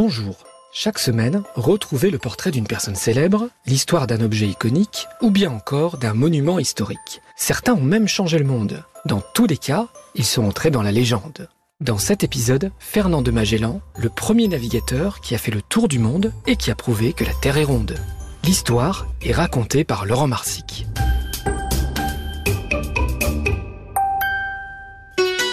Bonjour. Chaque semaine, retrouvez le portrait d'une personne célèbre, l'histoire d'un objet iconique ou bien encore d'un monument historique. Certains ont même changé le monde. Dans tous les cas, ils sont entrés dans la légende. Dans cet épisode, Fernand de Magellan, le premier navigateur qui a fait le tour du monde et qui a prouvé que la Terre est ronde. L'histoire est racontée par Laurent Marsic.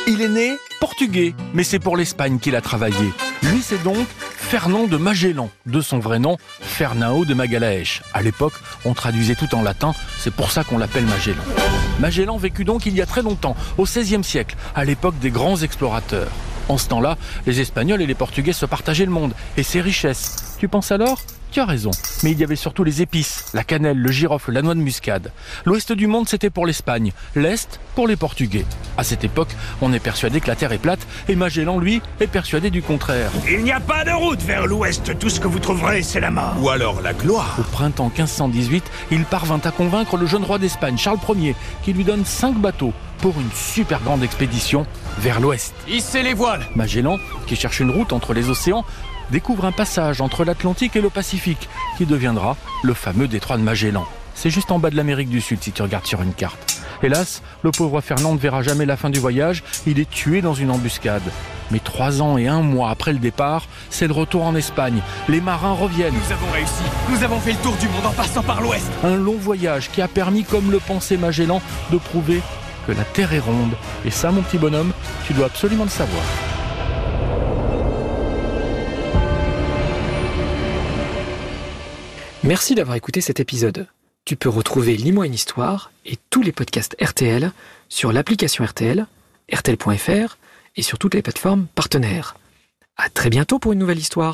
Il est né portugais, mais c'est pour l'Espagne qu'il a travaillé. Lui, c'est donc Fernand de Magellan, de son vrai nom, Fernão de Magalaèche. À l'époque, on traduisait tout en latin, c'est pour ça qu'on l'appelle Magellan. Magellan vécut donc il y a très longtemps, au XVIe siècle, à l'époque des grands explorateurs. En ce temps-là, les Espagnols et les Portugais se partageaient le monde et ses richesses. Tu penses alors tu as raison, mais il y avait surtout les épices, la cannelle, le girofle, la noix de muscade. L'ouest du monde, c'était pour l'Espagne, l'est pour les Portugais. À cette époque, on est persuadé que la Terre est plate, et Magellan, lui, est persuadé du contraire. Il n'y a pas de route vers l'ouest, tout ce que vous trouverez, c'est la mort. Ou alors la gloire. Au printemps 1518, il parvint à convaincre le jeune roi d'Espagne, Charles Ier, qui lui donne cinq bateaux pour une super grande expédition vers l'ouest. Hissez les voiles Magellan, qui cherche une route entre les océans, découvre un passage entre l'Atlantique et le Pacifique, qui deviendra le fameux détroit de Magellan. C'est juste en bas de l'Amérique du Sud si tu regardes sur une carte. Hélas, le pauvre Fernand ne verra jamais la fin du voyage, il est tué dans une embuscade. Mais trois ans et un mois après le départ, c'est le retour en Espagne. Les marins reviennent. Nous avons réussi Nous avons fait le tour du monde en passant par l'ouest Un long voyage qui a permis, comme le pensait Magellan, de prouver que la Terre est ronde. Et ça, mon petit bonhomme, tu dois absolument le savoir. Merci d'avoir écouté cet épisode. Tu peux retrouver Lis-moi une histoire et tous les podcasts RTL sur l'application RTL, RTL.fr et sur toutes les plateformes partenaires. À très bientôt pour une nouvelle histoire.